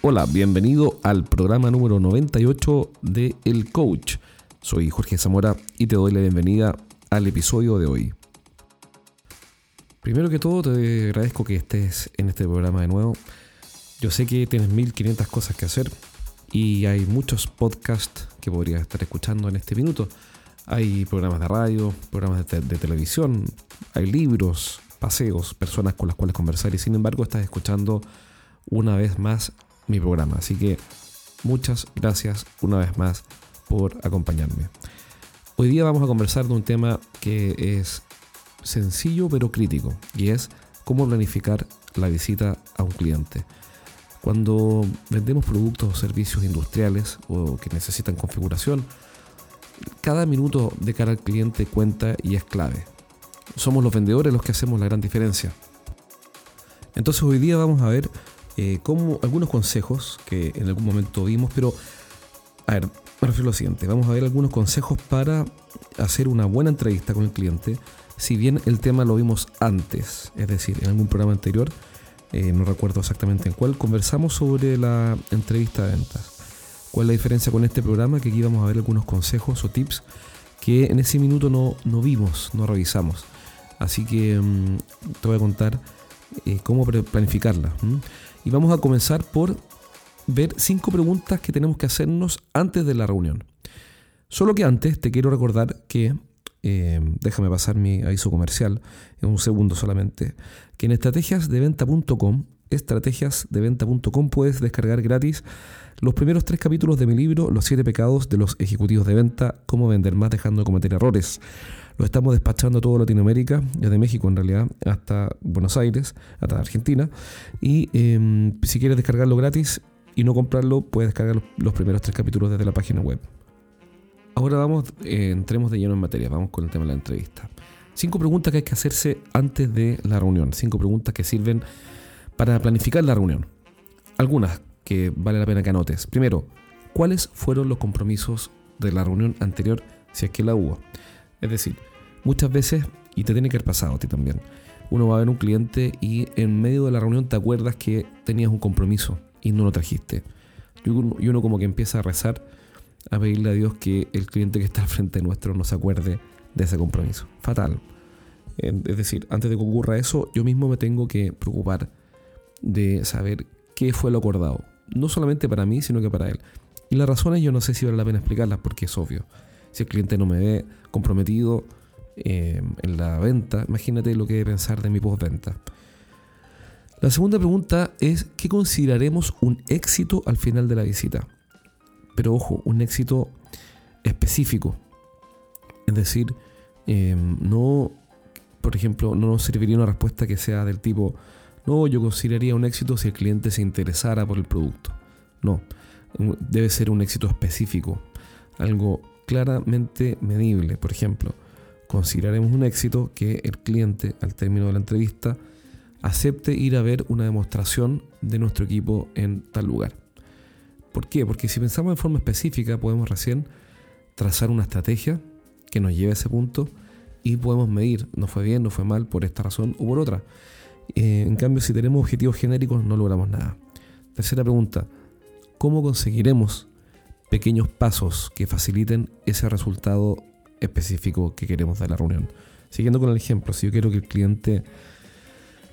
Hola, bienvenido al programa número 98 de El Coach. Soy Jorge Zamora y te doy la bienvenida al episodio de hoy. Primero que todo, te agradezco que estés en este programa de nuevo. Yo sé que tienes 1500 cosas que hacer y hay muchos podcasts que podrías estar escuchando en este minuto. Hay programas de radio, programas de, de televisión, hay libros, paseos, personas con las cuales conversar y sin embargo estás escuchando una vez más mi programa. Así que muchas gracias una vez más por acompañarme. Hoy día vamos a conversar de un tema que es sencillo pero crítico y es cómo planificar la visita a un cliente. Cuando vendemos productos o servicios industriales o que necesitan configuración, cada minuto de cara al cliente cuenta y es clave. Somos los vendedores los que hacemos la gran diferencia. Entonces hoy día vamos a ver eh, como algunos consejos que en algún momento vimos, pero a ver, me refiero a lo siguiente, vamos a ver algunos consejos para hacer una buena entrevista con el cliente, si bien el tema lo vimos antes, es decir, en algún programa anterior, eh, no recuerdo exactamente en cuál, conversamos sobre la entrevista de ventas. ¿Cuál es la diferencia con este programa? Que aquí vamos a ver algunos consejos o tips que en ese minuto no, no vimos, no revisamos. Así que mm, te voy a contar eh, cómo planificarla. Y vamos a comenzar por ver cinco preguntas que tenemos que hacernos antes de la reunión. Solo que antes te quiero recordar que, eh, déjame pasar mi aviso comercial en un segundo solamente, que en estrategiasdeventa.com, estrategiasdeventa.com puedes descargar gratis los primeros tres capítulos de mi libro Los siete pecados de los ejecutivos de venta, cómo vender más dejando de cometer errores. Lo estamos despachando a toda Latinoamérica, desde México en realidad, hasta Buenos Aires, hasta Argentina. Y em, si quieres descargarlo gratis y no comprarlo, puedes descargar los primeros tres capítulos desde la página web. Ahora vamos, eh, entremos de lleno en materia, vamos con el tema de la entrevista. Cinco preguntas que hay que hacerse antes de la reunión, cinco preguntas que sirven para planificar la reunión. Algunas que vale la pena que anotes. Primero, ¿cuáles fueron los compromisos de la reunión anterior si es que la hubo? Es decir, muchas veces, y te tiene que haber pasado a ti también, uno va a ver un cliente y en medio de la reunión te acuerdas que tenías un compromiso y no lo trajiste. Y uno, como que empieza a rezar, a pedirle a Dios que el cliente que está al frente nuestro no se acuerde de ese compromiso. Fatal. Es decir, antes de que ocurra eso, yo mismo me tengo que preocupar de saber qué fue lo acordado. No solamente para mí, sino que para él. Y las razones yo no sé si vale la pena explicarlas porque es obvio. Si el cliente no me ve comprometido eh, en la venta, imagínate lo que debe pensar de mi postventa. La segunda pregunta es, ¿qué consideraremos un éxito al final de la visita? Pero ojo, un éxito específico. Es decir, eh, no, por ejemplo, no nos serviría una respuesta que sea del tipo, no, yo consideraría un éxito si el cliente se interesara por el producto. No, debe ser un éxito específico, algo claramente medible. Por ejemplo, consideraremos un éxito que el cliente, al término de la entrevista, acepte ir a ver una demostración de nuestro equipo en tal lugar. ¿Por qué? Porque si pensamos en forma específica, podemos recién trazar una estrategia que nos lleve a ese punto y podemos medir, no fue bien, no fue mal, por esta razón o por otra. Eh, en cambio, si tenemos objetivos genéricos, no logramos nada. Tercera pregunta, ¿cómo conseguiremos pequeños pasos que faciliten ese resultado específico que queremos de la reunión? Siguiendo con el ejemplo, si yo quiero que el cliente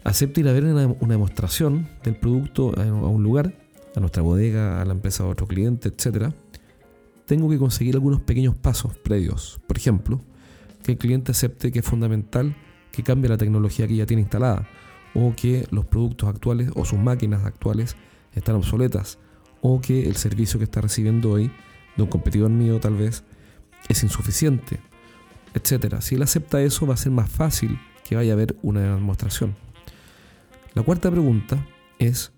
acepte ir a ver una, demostración del producto a, un lugar, a nuestra bodega, a la empresa, a otro cliente, etc., tengo que conseguir algunos pequeños pasos previos. Por ejemplo, que el cliente acepte que es fundamental que cambie la tecnología que ya tiene instalada o que los productos actuales o sus máquinas actuales están obsoletas, o que el servicio que está recibiendo hoy de un competidor mío tal vez es insuficiente, etc. Si él acepta eso, va a ser más fácil que vaya a haber una demostración. La cuarta pregunta es,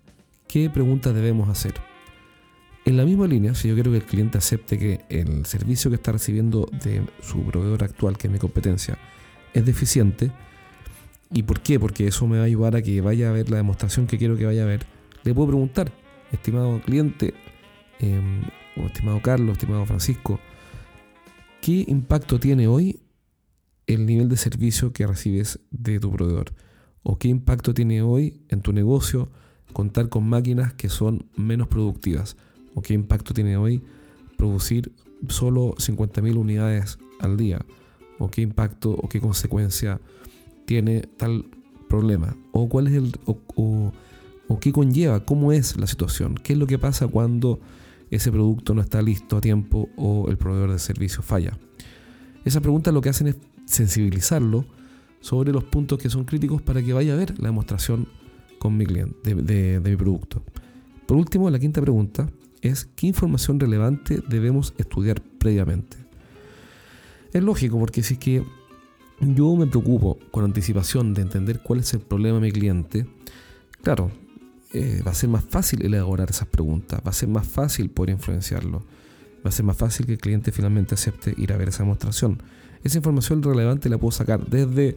¿qué preguntas debemos hacer? En la misma línea, si yo quiero que el cliente acepte que el servicio que está recibiendo de su proveedor actual, que es mi competencia, es deficiente, ¿Y por qué? Porque eso me va a ayudar a que vaya a ver la demostración que quiero que vaya a ver. Le puedo preguntar, estimado cliente, em, estimado Carlos, estimado Francisco, ¿qué impacto tiene hoy el nivel de servicio que recibes de tu proveedor? ¿O qué impacto tiene hoy en tu negocio contar con máquinas que son menos productivas? ¿O qué impacto tiene hoy producir solo 50.000 unidades al día? ¿O qué impacto o qué consecuencia tiene tal problema? ¿O cuál es el o, qué conlleva? ¿Cómo es la situación? ¿Qué es lo que pasa cuando ese producto no está listo a tiempo o el proveedor de servicio falla? Esa pregunta lo que hacen es sensibilizarlo sobre los puntos que son críticos para que vaya a ver la demostración con mi cliente, de, mi producto. Por último, la quinta pregunta es ¿qué información relevante debemos estudiar previamente? Es lógico porque si es que yo me preocupo con anticipación de entender cuál es el problema de mi cliente, claro, eh, va a ser más fácil elaborar esas preguntas, va a ser más fácil poder influenciarlo, va a ser más fácil que el cliente finalmente acepte ir a ver esa demostración. Esa información relevante la puedo sacar desde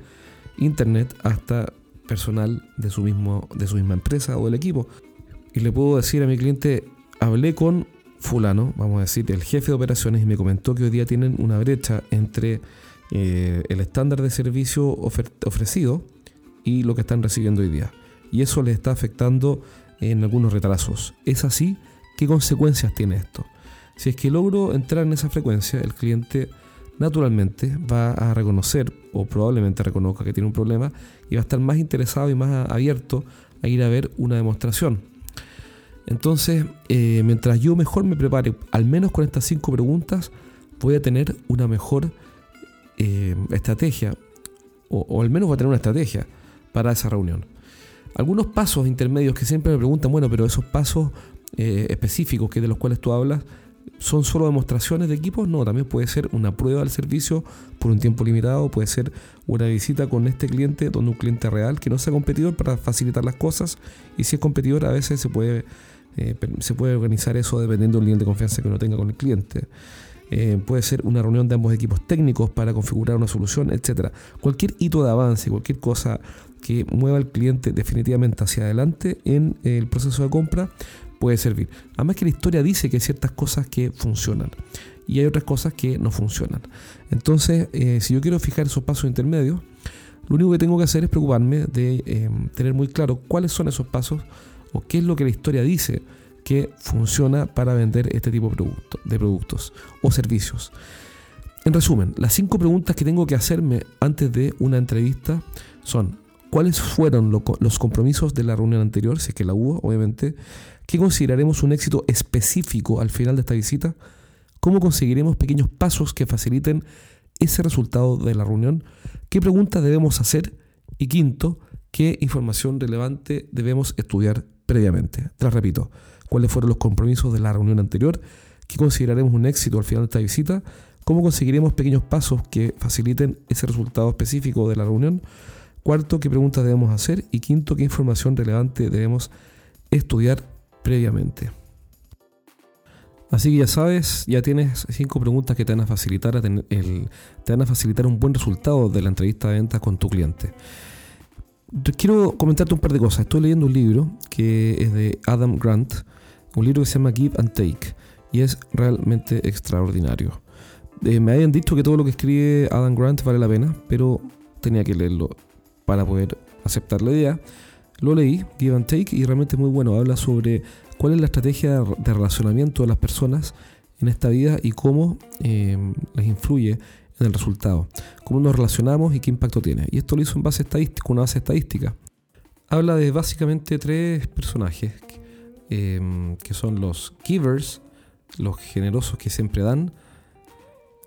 internet hasta personal de su, mismo, de su misma empresa o del equipo. Y le puedo decir a mi cliente, hablé con fulano, vamos a decir, el jefe de operaciones y me comentó que hoy día tienen una brecha entre eh, el estándar de servicio ofrecido y lo que están recibiendo hoy día. Y eso les está afectando en algunos retrasos. ¿Es así? ¿Qué consecuencias tiene esto? Si es que logro entrar en esa frecuencia, el cliente naturalmente va a reconocer o probablemente reconozca que tiene un problema y va a estar más interesado y más abierto a ir a ver una demostración. Entonces, eh, mientras yo mejor me prepare, al menos con estas cinco preguntas, voy a tener una mejor eh, estrategia, o, al menos voy a tener una estrategia para esa reunión. Algunos pasos intermedios que siempre me preguntan, bueno, pero esos pasos eh, específicos que de los cuales tú hablas, ¿Son solo demostraciones de equipos? No, también puede ser una prueba del servicio por un tiempo limitado, puede ser una visita con este cliente, donde un cliente real que no sea competidor para facilitar las cosas. Y si es competidor, a veces se puede, eh, se puede organizar eso dependiendo del nivel de confianza que uno tenga con el cliente. Eh, puede ser una reunión de ambos equipos técnicos para configurar una solución, etc. Cualquier hito de avance, cualquier cosa que mueva al cliente definitivamente hacia adelante en el proceso de compra puede servir. Además que la historia dice que hay ciertas cosas que funcionan y hay otras cosas que no funcionan. Entonces, eh, si yo quiero fijar esos pasos intermedios, lo único que tengo que hacer es preocuparme de em, tener muy claro cuáles son esos pasos o qué es lo que la historia dice que funciona para vender este tipo de, producto, de productos o servicios. En resumen, las cinco preguntas que tengo que hacerme antes de una entrevista son cuáles fueron los compromisos de la reunión anterior, si es que la hubo, obviamente, ¿Qué consideraremos un éxito específico al final de esta visita? ¿Cómo conseguiremos pequeños pasos que faciliten ese resultado de la reunión? ¿Qué preguntas debemos hacer? Y quinto, ¿qué información relevante debemos estudiar previamente? Te repito, ¿cuáles fueron los compromisos de la reunión anterior? ¿Qué consideraremos un éxito al final de esta visita? ¿Cómo conseguiremos pequeños pasos que faciliten ese resultado específico de la reunión? Cuarto, ¿qué preguntas debemos hacer? Y quinto, ¿qué información relevante debemos estudiar previamente. Así que ya sabes, ya tienes cinco preguntas que te van a facilitar, el, te van a facilitar un buen resultado de la entrevista de ventas con tu cliente. Quiero comentarte un par de cosas. Estoy leyendo un libro que es de Adam Grant, un libro que se llama Give and Take, y es realmente extraordinario. Eh, me habían dicho que todo lo que escribe Adam Grant vale la pena, pero tenía que leerlo para poder aceptar la idea. Lo leí, Give and Take, y realmente es muy bueno. Habla sobre cuál es la estrategia de relacionamiento de las personas en esta vida y cómo eh, les influye en el resultado. Cómo nos relacionamos y qué impacto tiene. Y esto lo hizo en base estadística, una base estadística. Habla de básicamente tres personajes, eh, que son los givers, los generosos que siempre dan,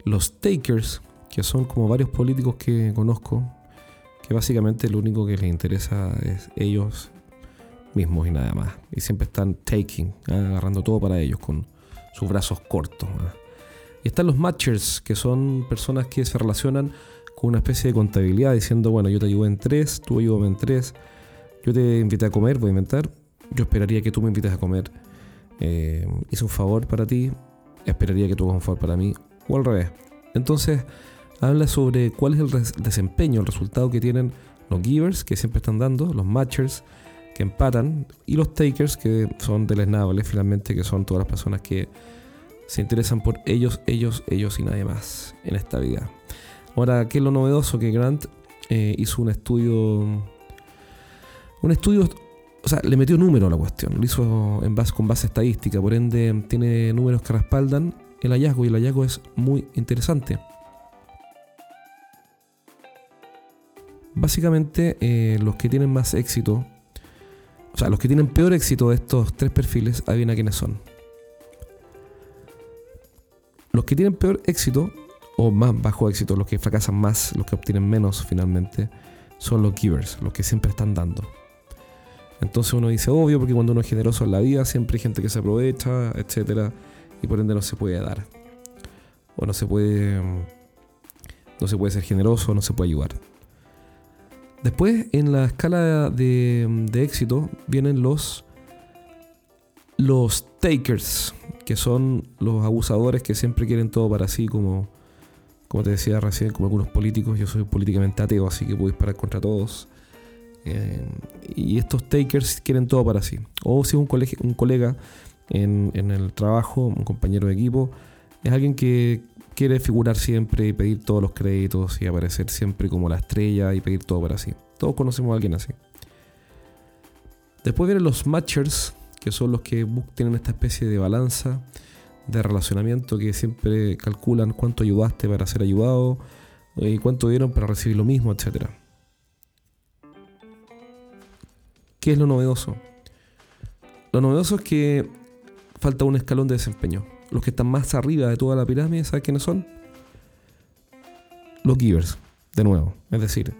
los takers, que son como varios políticos que conozco, que básicamente lo único que les interesa es ellos mismos y nada más. Y siempre están taking, ¿ah? agarrando todo para ellos con sus brazos cortos. ¿ah? Y están los matchers, que son personas que se relacionan con una especie de contabilidad, diciendo, bueno, yo te ayudo en tres, tú ayúdame en tres, yo te invité a comer, voy a inventar, yo esperaría que tú me invites a comer, eh, hice un favor para ti, esperaría que tú hagas un favor para mí, o al revés. Entonces, habla sobre cuál es el desempeño, el resultado que tienen los givers, que siempre están dando, los matchers, que empatan, y los takers, que son deleznables finalmente, que son todas las personas que se interesan por ellos, ellos, ellos y nadie más en esta vida. Ahora, ¿qué es lo novedoso? Que Grant eh, hizo un estudio, un estudio o sea, le metió número a la cuestión, lo hizo en base, con base estadística, por ende tiene números que respaldan el hallazgo y el hallazgo es muy interesante. Básicamente, eh, los que tienen más éxito, o sea, los que tienen peor éxito de estos tres perfiles, adivina quiénes son. Los que tienen peor éxito, o más bajo éxito, los que fracasan más, los que obtienen menos finalmente, son los givers, los que siempre están dando. Entonces uno dice, obvio, porque cuando uno es generoso en la vida, siempre hay gente que se aprovecha, etc. Y por ende no se puede dar. O no se puede. No se puede ser generoso, no se puede ayudar. Después, en la escala de, de éxito, vienen los. Los takers, que son los abusadores que siempre quieren todo para sí, como, como te decía recién, como algunos políticos. Yo soy políticamente ateo, así que puedo disparar contra todos. Eh, y estos takers quieren todo para sí. O si es un, colega en, en, el trabajo, un compañero de equipo, es alguien que quiere figurar siempre y pedir todos los créditos y aparecer siempre como la estrella y pedir todo para sí. Todos conocemos a alguien así. Después vienen los matchers, que son los que tienen esta especie de balanza de relacionamiento que siempre calculan cuánto ayudaste para ser ayudado y cuánto dieron para recibir lo mismo, etc. ¿Qué es lo novedoso? Lo novedoso es que falta un escalón de desempeño. Los que están más arriba de toda la pirámide, ¿sabes quiénes son? Los givers, de nuevo. Es decir,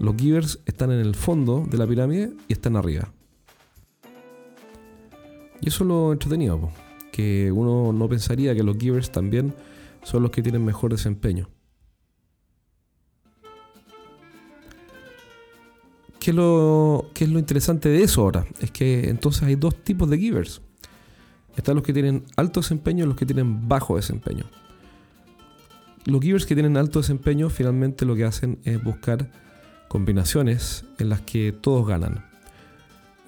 los givers están en el fondo de la pirámide y están arriba. Y eso es lo entretenido, que uno no pensaría que los givers también son los que tienen mejor desempeño. ¿Qué es, lo, ¿Qué es lo interesante de eso ahora? Es que entonces hay dos tipos de givers. Están los que tienen alto desempeño y los que tienen bajo desempeño. Los givers que tienen alto desempeño finalmente lo que hacen es buscar combinaciones en las que todos ganan.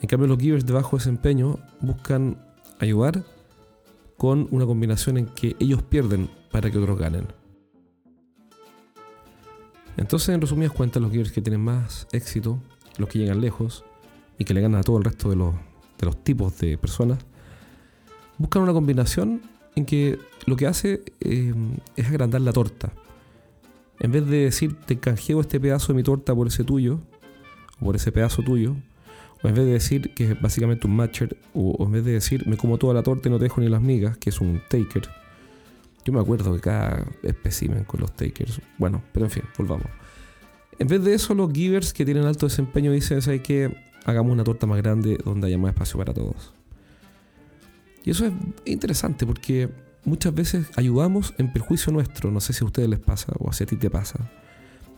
En cambio los givers de bajo desempeño buscan ayudar con una combinación en que ellos pierden para que otros ganen. Entonces, en resumidas cuentas, los givers que tienen más éxito, los que llegan lejos y que le ganan a todo el resto de los, de los tipos de personas, buscan una combinación en que lo que hace eh, es agrandar la torta. En vez de decir te canjeo este pedazo de mi torta por ese tuyo, o por ese pedazo tuyo, o en vez de decir que es básicamente un matcher, o, en vez de decir me como toda la torta y no te dejo ni las migas, que es un taker. Yo me acuerdo que cada espécimen con los takers. Bueno, pero en fin, volvamos. En vez de eso, los givers que tienen alto desempeño dicen, ¿sabes que Hagamos una torta más grande donde haya más espacio para todos. Y eso es interesante porque muchas veces ayudamos en perjuicio nuestro. No sé si a ustedes les pasa o si a ti te pasa.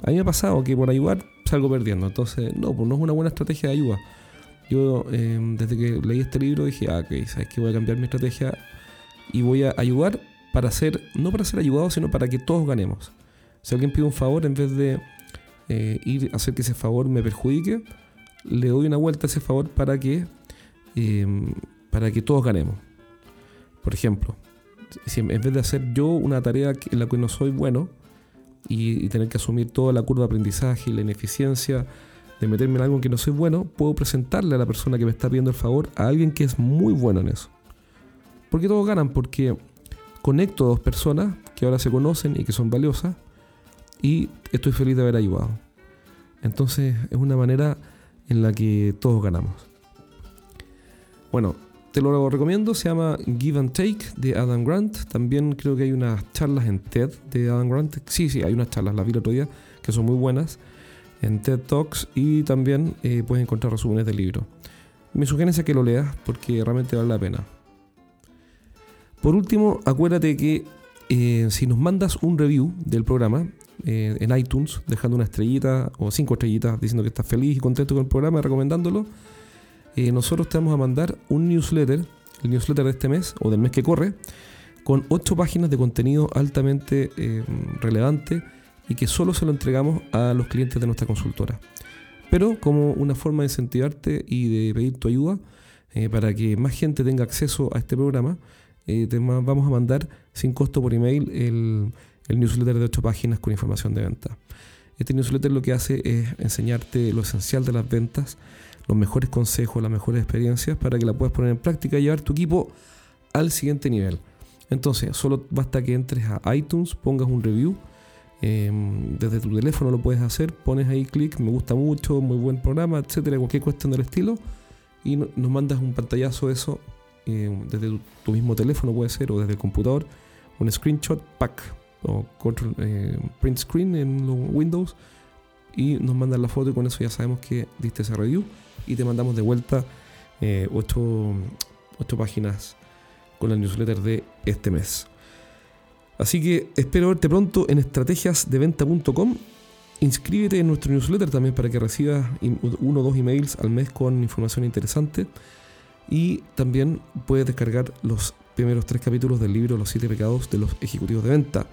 A mí me ha pasado que por ayudar salgo perdiendo. Entonces, no, pues no es una buena estrategia de ayuda. Yo, em, desde que leí este libro, dije, ah, ok, sabes que voy a cambiar mi estrategia y voy a ayudar para ser, no para ser ayudado, sino para que todos ganemos. Si alguien pide un favor, en vez de eh, ir a hacer que ese favor me perjudique, le doy una vuelta a ese favor para que, em, para que todos ganemos. Por ejemplo, si en vez de hacer yo una tarea en la que no soy bueno y, tener que asumir toda la curva de aprendizaje y la ineficiencia de meterme en algo en que no soy bueno, puedo presentarle a la persona que me está pidiendo el favor a alguien que es muy bueno en eso. Porque todos ganan, porque conecto a dos personas que ahora se conocen y que son valiosas y estoy feliz de haber ayudado. Entonces es una manera en la que todos ganamos. Bueno, te lo recomiendo, se llama Give and Take de Adam Grant. También creo que hay unas charlas en TED de Adam Grant. Sí, sí, hay unas charlas, las vi el otro día, que son muy buenas en TED Talks y también eh, puedes encontrar resúmenes del libro. Mi sugerencia que lo leas porque realmente vale la pena. Por último, acuérdate que eh, si nos mandas un review del programa eh, en iTunes, dejando una estrellita o cinco estrellitas diciendo que estás feliz y contento con el programa, recomendándolo, eh, nosotros te vamos a mandar un newsletter, el newsletter de este mes o del mes que corre, con ocho páginas de contenido altamente eh, relevante y que solo se lo entregamos a los clientes de nuestra consultora. Pero como una forma de incentivarte y de pedir tu ayuda para que más gente tenga acceso a este programa, te vamos a mandar sin costo por email el, el newsletter de ocho páginas con información de venta. Este newsletter lo que hace es enseñarte lo esencial de las ventas, los mejores consejos, las mejores experiencias para que la puedas poner en práctica y llevar tu equipo al siguiente nivel. Entonces, solo basta que entres a iTunes, pongas un review. Em, desde tu teléfono lo puedes hacer, pones ahí clic, me gusta mucho, muy buen programa, etcétera, cualquier cuestión del estilo, y nos mandas un pantallazo de eso em, desde tu, mismo teléfono, puede ser, o desde el computador, un screenshot, pack, o control, em, print screen en los Windows, y nos mandas la foto, y con eso ya sabemos que diste ese review, y te mandamos de vuelta 8 eh, páginas con el newsletter de este mes. Así que espero verte pronto en estrategiasdeventa.com. Inscríbete en nuestro newsletter también para que recibas uno o dos emails al mes con información interesante. Y también puedes descargar los primeros tres capítulos del libro Los siete pecados de los ejecutivos de venta.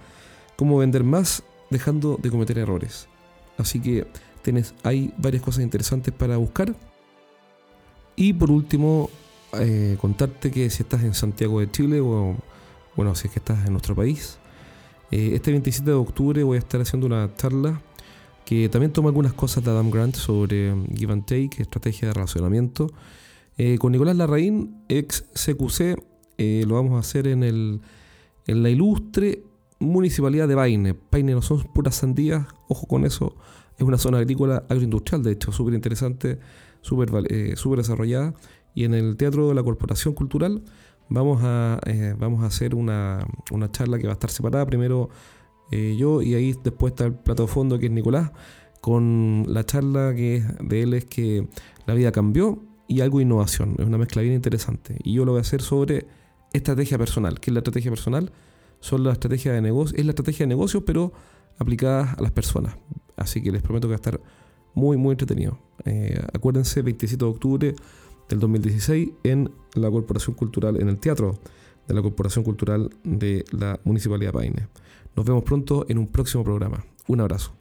Cómo vender más dejando de cometer errores. Así que tienes, hay varias cosas interesantes para buscar. Y por último, eh, contarte que si estás en Santiago de Chile o, bueno, si es que estás en nuestro país, eh, este 27 de octubre voy a estar haciendo una charla que también toma algunas cosas de Adam Grant sobre um, Give and Take, estrategia de relacionamiento. Eh, con Nicolás Larraín, ex CQC, lo vamos a hacer en, el, en la ilustre municipalidad de Paine. Paine no son puras sandías, ojo con eso, es una zona agrícola agroindustrial, de hecho, súper interesante, súper super desarrollada y en el Teatro de la Corporación Cultural vamos a, eh, vamos a hacer una, charla que va a estar separada. Primero eh, yo y ahí después está el plato de fondo que es Nicolás, con la charla que de él es que la vida cambió y algo de innovación. Es una mezcla bien interesante. Y yo lo voy a hacer sobre estrategia personal. ¿Qué es la estrategia personal? Son la estrategia de negocio, es la estrategia de negocios, pero aplicada a las personas. Así que les prometo que va a estar muy, muy entretenido. Eh, acuérdense, 27 de octubre del 2016 en la Corporación Cultural, en el Teatro de la Corporación Cultural de la Municipalidad de Paine. Nos vemos pronto en un próximo programa. Un abrazo.